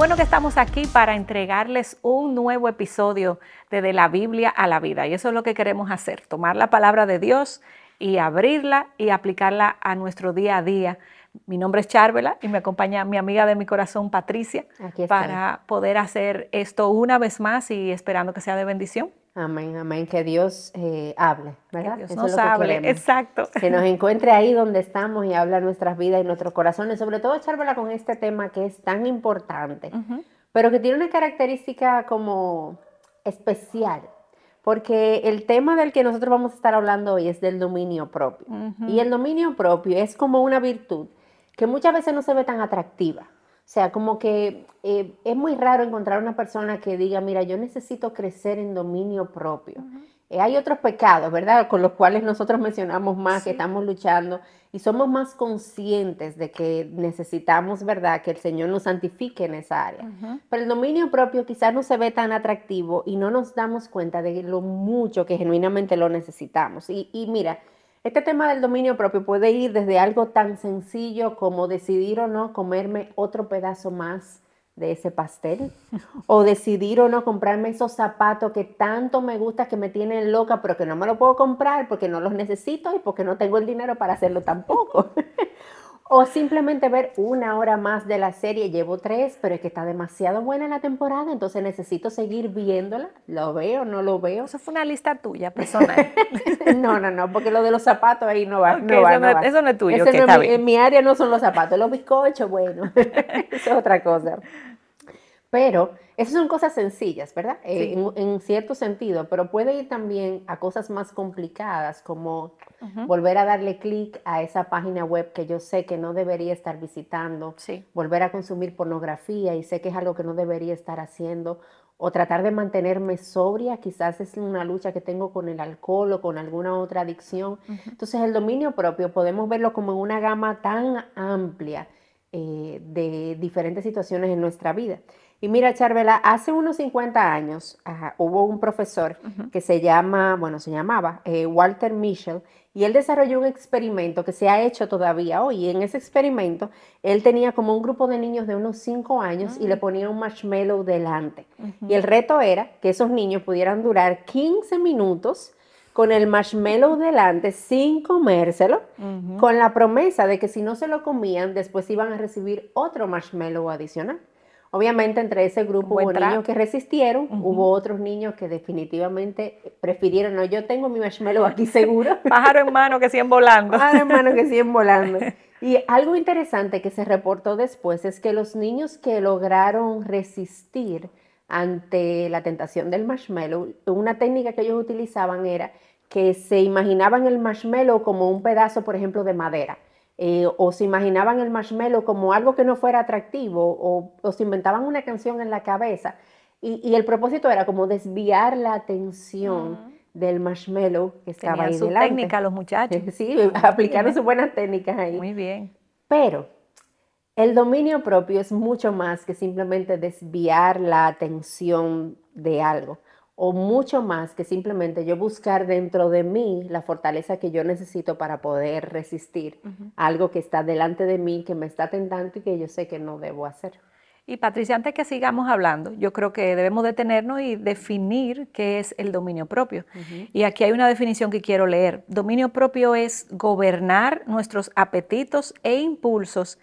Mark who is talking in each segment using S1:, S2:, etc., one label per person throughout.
S1: bueno que estamos aquí para entregarles un nuevo episodio de De la Biblia a la vida. Y eso es lo que queremos hacer, tomar la palabra de Dios y abrirla y aplicarla a nuestro día a día. Mi nombre es Charvela y me acompaña mi amiga de mi corazón, Patricia, para poder hacer esto una vez más y esperando que sea de bendición.
S2: Amén, amén. Que Dios eh, hable, ¿verdad?
S1: Que Dios nos hable, exacto.
S2: Que nos encuentre ahí donde estamos y habla nuestras vidas y nuestros corazones. Sobre todo, echármela con este tema que es tan importante, pero que tiene una característica como especial. Porque el tema del que nosotros vamos a estar hablando hoy es del dominio propio. Y el dominio propio es como una virtud que muchas veces no se ve tan atractiva. O sea, como que eh, es muy raro encontrar una persona que diga, mira, yo necesito crecer en dominio propio. Eh, hay otros pecados, ¿verdad? Con los cuales nosotros mencionamos más, que estamos luchando y somos más conscientes de que necesitamos, ¿verdad? Que el Señor nos santifique en esa área. Pero el dominio propio quizás no se ve tan atractivo y no nos damos cuenta de lo mucho que genuinamente lo necesitamos. Y, y mira, este tema del dominio propio puede ir desde algo tan sencillo como decidir o no comerme otro pedazo más de ese pastel o decidir o no comprarme esos zapatos que tanto me gusta que me tienen loca pero que no me lo puedo comprar porque no los necesito y porque no tengo el dinero para hacerlo tampoco. O simplemente ver una hora más de la serie, llevo tres, pero es que está demasiado buena la temporada, entonces necesito seguir viéndola. ¿Lo veo? ¿No lo veo?
S1: Eso fue una lista tuya, personal.
S2: no, no, no, porque lo de los zapatos ahí no va.
S1: eso, no, es tuyo.
S2: En mi área no son los zapatos, los bizcochos, bueno, eso es otra cosa. Pero esas son cosas sencillas, ¿verdad? Eh, en, cierto sentido, pero puede ir también a cosas más complicadas, como volver a darle clic a esa página web que yo sé que no debería estar visitando, volver a consumir pornografía y sé que es algo que no debería estar haciendo, o tratar de mantenerme sobria, quizás es una lucha que tengo con el alcohol o con alguna otra adicción. Entonces el dominio propio podemos verlo como en una gama tan amplia eh, de diferentes situaciones en nuestra vida. Y mira, Charvela, hace unos 50 años hubo un profesor que se llama, bueno, se llamaba eh, Walter Mischel, y él desarrolló un experimento que se ha hecho todavía hoy. Y en ese experimento, él tenía como un grupo de niños de unos 5 años y le ah. ponía un marshmallow delante. Y el reto era que esos niños pudieran durar 15 minutos con el marshmallow delante sin comérselo, con la promesa de que si no se lo comían, después iban a recibir otro marshmallow adicional. Obviamente entre ese grupo hubo niños que resistieron, hubo otros niños que definitivamente prefirieron, no, yo tengo mi marshmallow aquí seguro.
S1: Pájaro en mano que siguen volando.
S2: Pájaro en mano que siguen volando. Y algo interesante que se reportó después es que los niños que lograron resistir ante la tentación del marshmallow, una técnica que ellos utilizaban era que se imaginaban el marshmallow como un pedazo, por ejemplo, de madera eh, o se imaginaban el marshmallow como algo que no fuera atractivo, o, se inventaban una canción en la cabeza. Y, el propósito era como desviar la atención del marshmallow que estaba ahí
S1: su técnica los muchachos.
S2: Sí, aplicaron sus buenas técnicas ahí.
S1: Muy bien.
S2: Pero el dominio propio es mucho más que simplemente desviar la atención de algo o mucho más que simplemente yo buscar dentro de mí la fortaleza que yo necesito para poder resistir algo que está delante de mí, que me está tentando y que yo sé que no debo hacer.
S1: Y Patricia, antes que sigamos hablando, yo creo que debemos detenernos y definir qué es el dominio propio. Y aquí hay una definición que quiero leer. Dominio propio es gobernar nuestros apetitos e impulsos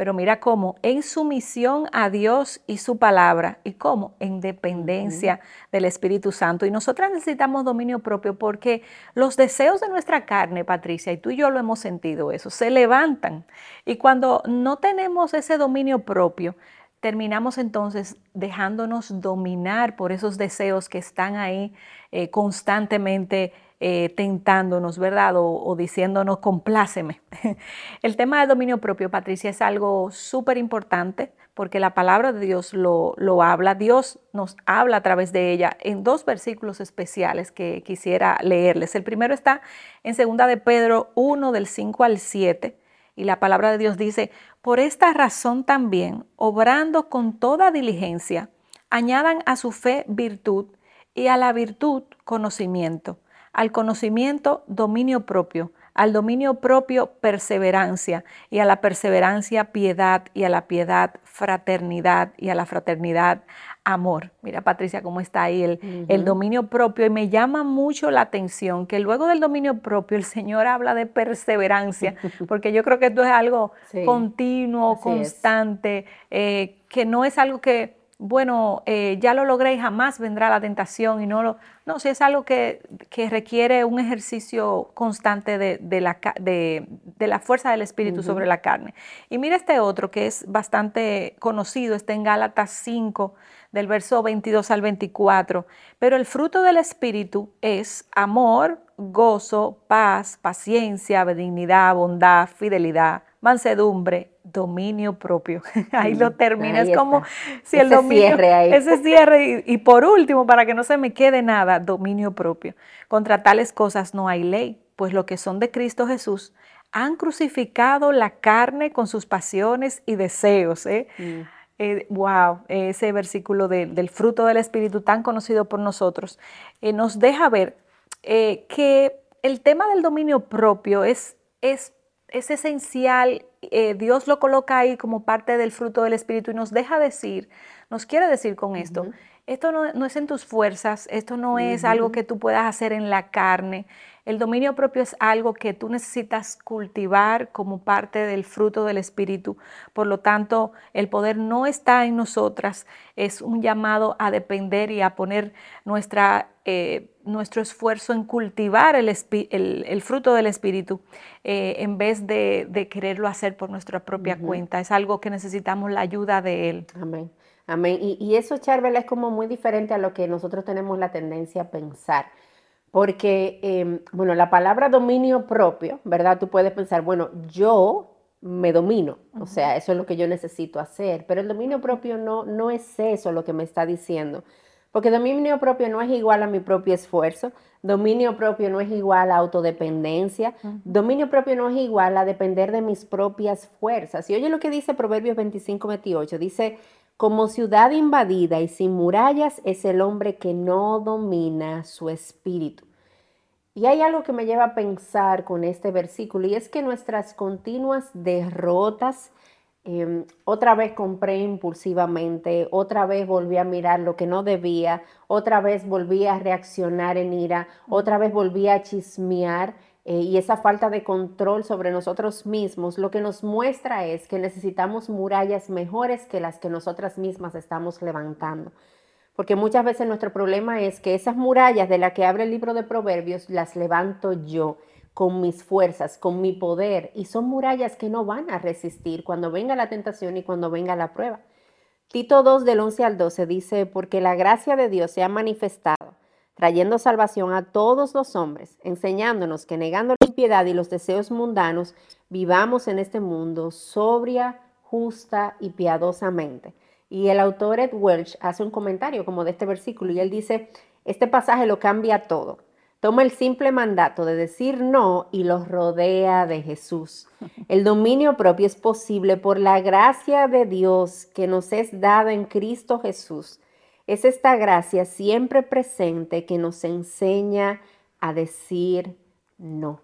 S1: pero mira cómo en sumisión a Dios y su palabra y cómo en dependencia del Espíritu Santo. Y nosotras necesitamos dominio propio porque los deseos de nuestra carne, Patricia, y tú y yo lo hemos sentido eso, se levantan. Y cuando no tenemos ese dominio propio, terminamos entonces dejándonos dominar por esos deseos que están ahí eh, constantemente eh, tentándonos, ¿verdad? O, diciéndonos, compláceme. El tema del dominio propio, Patricia, es algo súper importante porque la palabra de Dios lo, lo, habla. Dios nos habla a través de ella en dos versículos especiales que quisiera leerles. El primero está en 2 de Pedro 1 del 5 al 7 y la palabra de Dios dice, por esta razón también, obrando con toda diligencia, añadan a su fe virtud y a la virtud conocimiento al conocimiento dominio propio, al dominio propio perseverancia y a la perseverancia piedad y a la piedad fraternidad y a la fraternidad amor. Mira Patricia cómo está ahí el, el, dominio propio y me llama mucho la atención que luego del dominio propio el Señor habla de perseverancia, porque yo creo que esto es algo continuo, constante, eh, que no es algo que bueno, eh, ya lo logré y jamás vendrá la tentación y no lo... No, si es algo que, requiere un ejercicio constante de, la, de, la, fuerza del Espíritu sobre la carne. Y mira este otro que es bastante conocido, está en Gálatas 5, del verso 22 al 24. Pero el fruto del Espíritu es amor, gozo, paz, paciencia, benignidad, bondad, fidelidad, mansedumbre, dominio propio. ahí lo termina. es como si el dominio. Cierre ahí. Ese cierre. Y, y, por último, para que no se me quede nada, dominio propio. Contra tales cosas no hay ley, pues lo que son de Cristo Jesús han crucificado la carne con sus pasiones y deseos. ¿eh? Mm. Eh, wow, ese versículo del fruto del Espíritu tan conocido por nosotros, eh, nos deja ver eh, que el tema del dominio propio es, es, es esencial. Dios lo coloca ahí como parte del fruto del Espíritu y nos deja decir, nos quiere decir con esto, esto no, es en tus fuerzas, esto no es algo que tú puedas hacer en la carne, el dominio propio es algo que tú necesitas cultivar como parte del fruto del Espíritu. Por lo tanto, el poder no está en nosotras. Es un llamado a depender y a poner nuestra, eh, nuestro esfuerzo en cultivar el, el, fruto del Espíritu eh, en vez de, quererlo hacer por nuestra propia cuenta. Es algo que necesitamos la ayuda de Él.
S2: Amén. Amén. Y, y eso, Charbel, es como muy diferente a lo que nosotros tenemos la tendencia a pensar. Porque, em, bueno, la palabra dominio propio, ¿verdad? Tú puedes pensar, bueno, yo me domino, o sea, eso es lo que yo necesito hacer, pero el dominio propio no, no es eso lo que me está diciendo. Porque dominio propio no es igual a mi propio esfuerzo, dominio propio no es igual a autodependencia, dominio propio no es igual a depender de mis propias fuerzas. Y oye lo que dice Proverbios 25, 28, dice, como ciudad invadida y sin murallas es el hombre que no domina su espíritu. Y hay algo que me lleva a pensar con este versículo y es que nuestras continuas derrotas, em, otra vez compré impulsivamente, otra vez volví a mirar lo que no debía, otra vez volví a reaccionar en ira, otra vez volví a chismear eh, y esa falta de control sobre nosotros mismos, lo que nos muestra es que necesitamos murallas mejores que las que nosotras mismas estamos levantando. Porque muchas veces nuestro problema es que esas murallas de las que abre el libro de Proverbios las levanto yo con mis fuerzas, con mi poder, y son murallas que no van a resistir cuando venga la tentación y cuando venga la prueba. Tito 2 del 11 al 12 dice, porque la gracia de Dios se ha manifestado trayendo salvación a todos los hombres, enseñándonos que negando la impiedad y los deseos mundanos, vivamos en este mundo sobria, justa y piadosamente. Y el autor Ed Welch hace un comentario como de este versículo y él dice, este pasaje lo cambia todo. Toma el simple mandato de decir no y los rodea de Jesús. El dominio propio es posible por la gracia de Dios que nos es dada en Cristo Jesús es esta gracia siempre presente que nos enseña a decir no.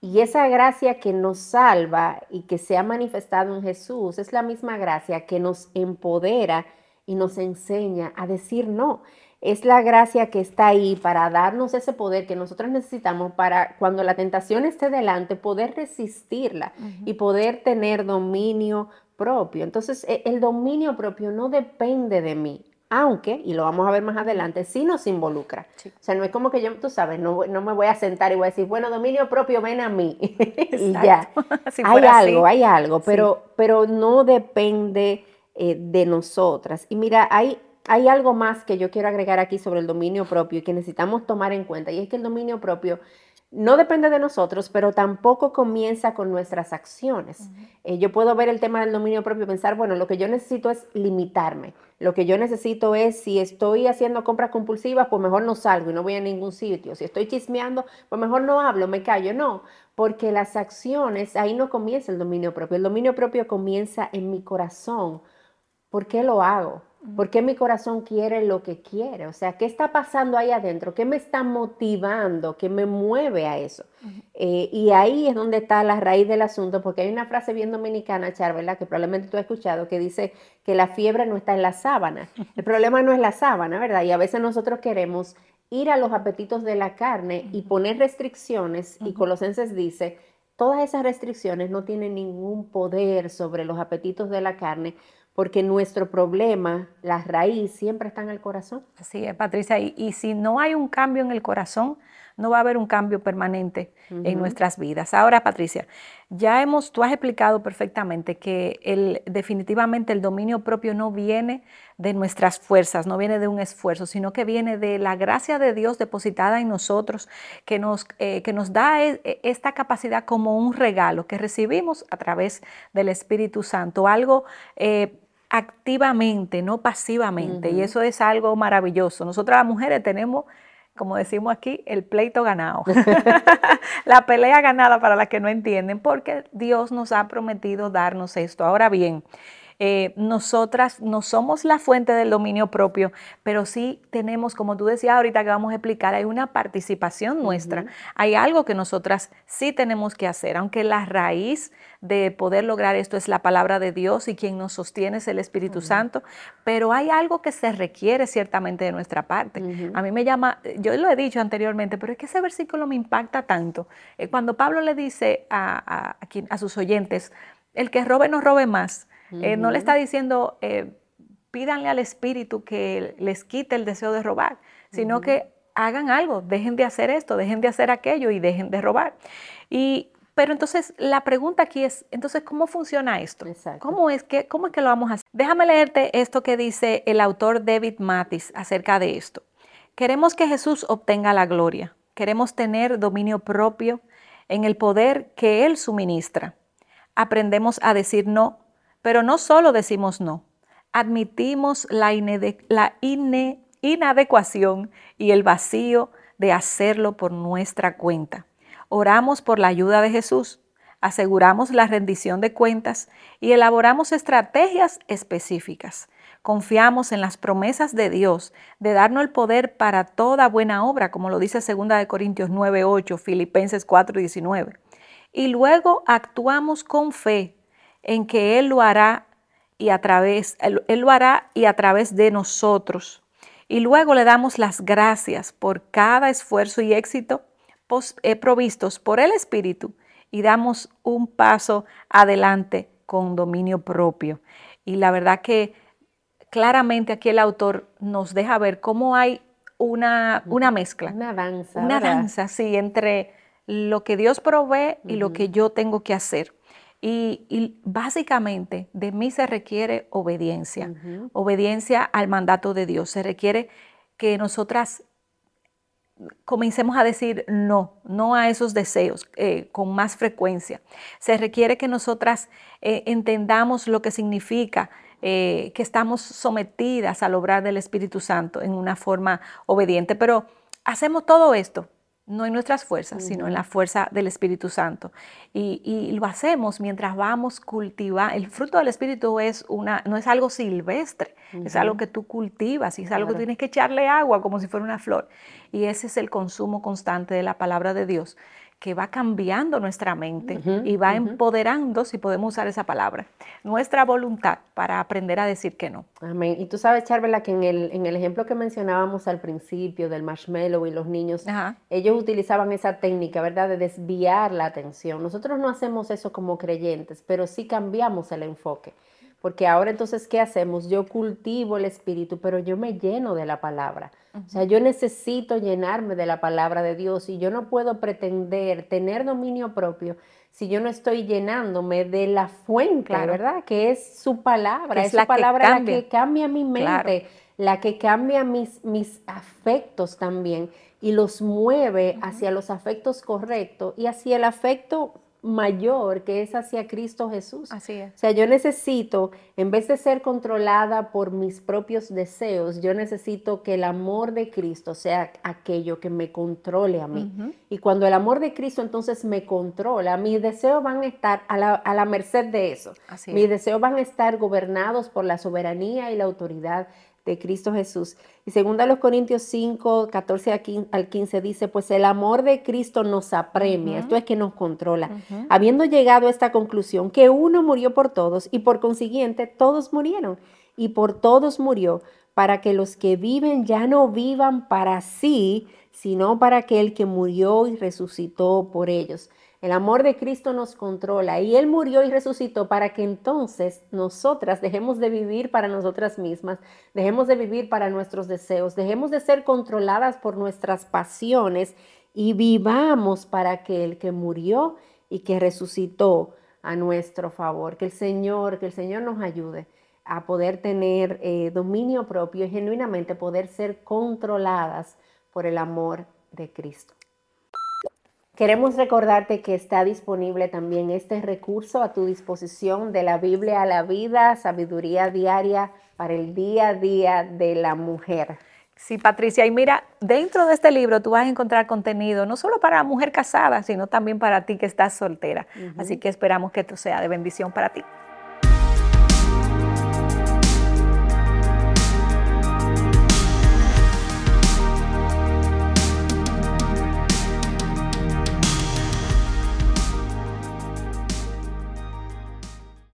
S2: Y esa gracia que nos salva y que se ha manifestado en Jesús es la misma gracia que nos empodera y nos enseña a decir no. Es la gracia que está ahí para darnos ese poder que nosotros necesitamos para cuando la tentación esté delante poder resistirla y poder tener dominio propio. Entonces e, el dominio propio no depende de mí, aunque, y lo vamos a ver más adelante, sí nos involucra. O sea, no es como que yo, tú sabes, no, no, me voy a sentar y voy a decir, bueno, dominio propio, ven a mí. y ya. hay algo, hay algo, pero, pero no depende eh, de nosotras. Y mira, hay, hay algo más que yo quiero agregar aquí sobre el dominio propio y que necesitamos tomar en cuenta, y es que el dominio propio no depende de nosotros, pero tampoco comienza con nuestras acciones. Eh, yo puedo ver el tema del dominio propio y pensar, bueno, lo que yo necesito es limitarme. Lo que yo necesito es, si estoy haciendo compras compulsivas, pues mejor no salgo y no voy a ningún sitio. Si estoy chismeando, pues mejor no hablo, me callo. No, porque las acciones, ahí no comienza el dominio propio. El dominio propio comienza en mi corazón. ¿Por qué lo hago? ¿Por qué mi corazón quiere lo que quiere? O sea, ¿qué está pasando ahí adentro? ¿Qué me está motivando? ¿Qué me mueve a eso? Eh, y ahí es donde está la raíz del asunto, porque hay una frase bien dominicana, Char, Que probablemente tú has escuchado, que dice que la fiebre no está en la sábana. El problema no es la sábana, ¿verdad? Y a veces nosotros queremos ir a los apetitos de la carne y poner restricciones, y Colosenses dice, todas esas restricciones no tienen ningún poder sobre los apetitos de la carne, porque nuestro problema, la raíz, siempre está en el corazón.
S1: Así es, Patricia. Y, si no hay un cambio en el corazón, no va a haber un cambio permanente en nuestras vidas. Ahora, Patricia, ya hemos, tú has explicado perfectamente que el, definitivamente el dominio propio no viene de nuestras fuerzas, no viene de un esfuerzo, sino que viene de la gracia de Dios depositada en nosotros, que nos, eh, que nos da e, e, esta capacidad como un regalo que recibimos a través del Espíritu Santo, algo eh, activamente, no pasivamente. Y eso es algo maravilloso. Nosotras las mujeres tenemos, como decimos aquí, el pleito ganado. la pelea ganada para las que no entienden, porque Dios nos ha prometido darnos esto. Ahora bien, eh, nosotras no somos la fuente del dominio propio, pero sí tenemos, como tú decías ahorita que vamos a explicar, hay una participación nuestra, hay algo que nosotras sí tenemos que hacer, aunque la raíz de poder lograr esto es la palabra de Dios y quien nos sostiene es el Espíritu Santo, pero hay algo que se requiere ciertamente de nuestra parte. A mí me llama, yo lo he dicho anteriormente, pero es que ese versículo me impacta tanto. Eh, cuando Pablo le dice a, a sus oyentes, el que robe no robe más, eh, no le está diciendo, eh, pídanle al Espíritu que les quite el deseo de robar, sino que hagan algo, dejen de hacer esto, dejen de hacer aquello y dejen de robar. Y, pero entonces la pregunta aquí es, entonces, ¿cómo funciona esto? ¿Cómo es, que, ¿Cómo es que lo vamos a hacer? Déjame leerte esto que dice el autor David Matis acerca de esto. Queremos que Jesús obtenga la gloria. Queremos tener dominio propio en el poder que Él suministra. Aprendemos a decir no pero no solo decimos no, admitimos la, inadecuación y el vacío de hacerlo por nuestra cuenta. Oramos por la ayuda de Jesús, aseguramos la rendición de cuentas y elaboramos estrategias específicas. Confiamos en las promesas de Dios de darnos el poder para toda buena obra, como lo dice 2 Corintios 9, 8, Filipenses 4, 19. Y luego actuamos con fe en que Él lo hará y a través, Él, lo hará y a través de nosotros. Y luego le damos las gracias por cada esfuerzo y éxito eh, provistos por el Espíritu y damos un paso adelante con dominio propio. Y la verdad que claramente aquí el autor nos deja ver cómo hay una, una mezcla.
S2: Una danza.
S1: Una danza, sí, entre lo que Dios provee y lo que yo tengo que hacer. Y, básicamente de mí se requiere obediencia, obediencia al mandato de Dios. Se requiere que nosotras comencemos a decir no, no a esos deseos eh, con más frecuencia. Se requiere que nosotras eh, entendamos lo que significa eh, que estamos sometidas al obrar del Espíritu Santo en una forma obediente. Pero hacemos todo esto no en nuestras fuerzas, sino en la fuerza del Espíritu Santo. Y, lo hacemos mientras vamos cultivando. El fruto del Espíritu es una, no es algo silvestre, es algo que tú cultivas y es algo que tienes que echarle agua como si fuera una flor. Y ese es el consumo constante de la palabra de Dios que va cambiando nuestra mente y va empoderando, si podemos usar esa palabra, nuestra voluntad para aprender a decir que no.
S2: Amén. Y tú sabes, Charvela, que en el, en el ejemplo que mencionábamos al principio del marshmallow y los niños, ellos utilizaban esa técnica, ¿verdad?, de desviar la atención. Nosotros no hacemos eso como creyentes, pero sí cambiamos el enfoque. Porque ahora entonces, ¿qué hacemos? Yo cultivo el espíritu, pero yo me lleno de la palabra. O sea, yo necesito llenarme de la palabra de Dios y yo no puedo pretender tener dominio propio si yo no estoy llenándome de la fuente, ¿verdad? Que es su palabra, es, la su palabra la que cambia mi mente, la que cambia mis, mis afectos también y los mueve hacia los afectos correctos y hacia el afecto mayor que es hacia Cristo Jesús.
S1: Así es.
S2: O sea, yo necesito, en vez de ser controlada por mis propios deseos, yo necesito que el amor de Cristo sea aquello que me controle a mí. Y cuando el amor de Cristo entonces me controla, mis deseos van a estar a la, merced de eso. mis deseos van a estar gobernados por la soberanía y la autoridad de Cristo Jesús. Y segunda los Corintios 5, 14 al 15 dice, pues el amor de Cristo nos apremia, esto es que nos controla, habiendo llegado a esta conclusión, que uno murió por todos y por consiguiente todos murieron y por todos murió, para que los que viven ya no vivan para sí, sino para aquel que murió y resucitó por ellos. El amor de Cristo nos controla y Él murió y resucitó para que entonces nosotras dejemos de vivir para nosotras mismas, dejemos de vivir para nuestros deseos, dejemos de ser controladas por nuestras pasiones y vivamos para aquel que murió y que resucitó a nuestro favor. Que el Señor, que el Señor nos ayude a poder tener eh, dominio propio y genuinamente poder ser controladas por el amor de Cristo. Queremos recordarte que está disponible también este recurso a tu disposición de la Biblia a la vida, sabiduría diaria para el día a día de la mujer.
S1: Sí, Patricia, y mira, dentro de este libro tú vas a encontrar contenido no solo para la mujer casada, sino también para ti que estás soltera. Así que esperamos que esto sea de bendición para ti.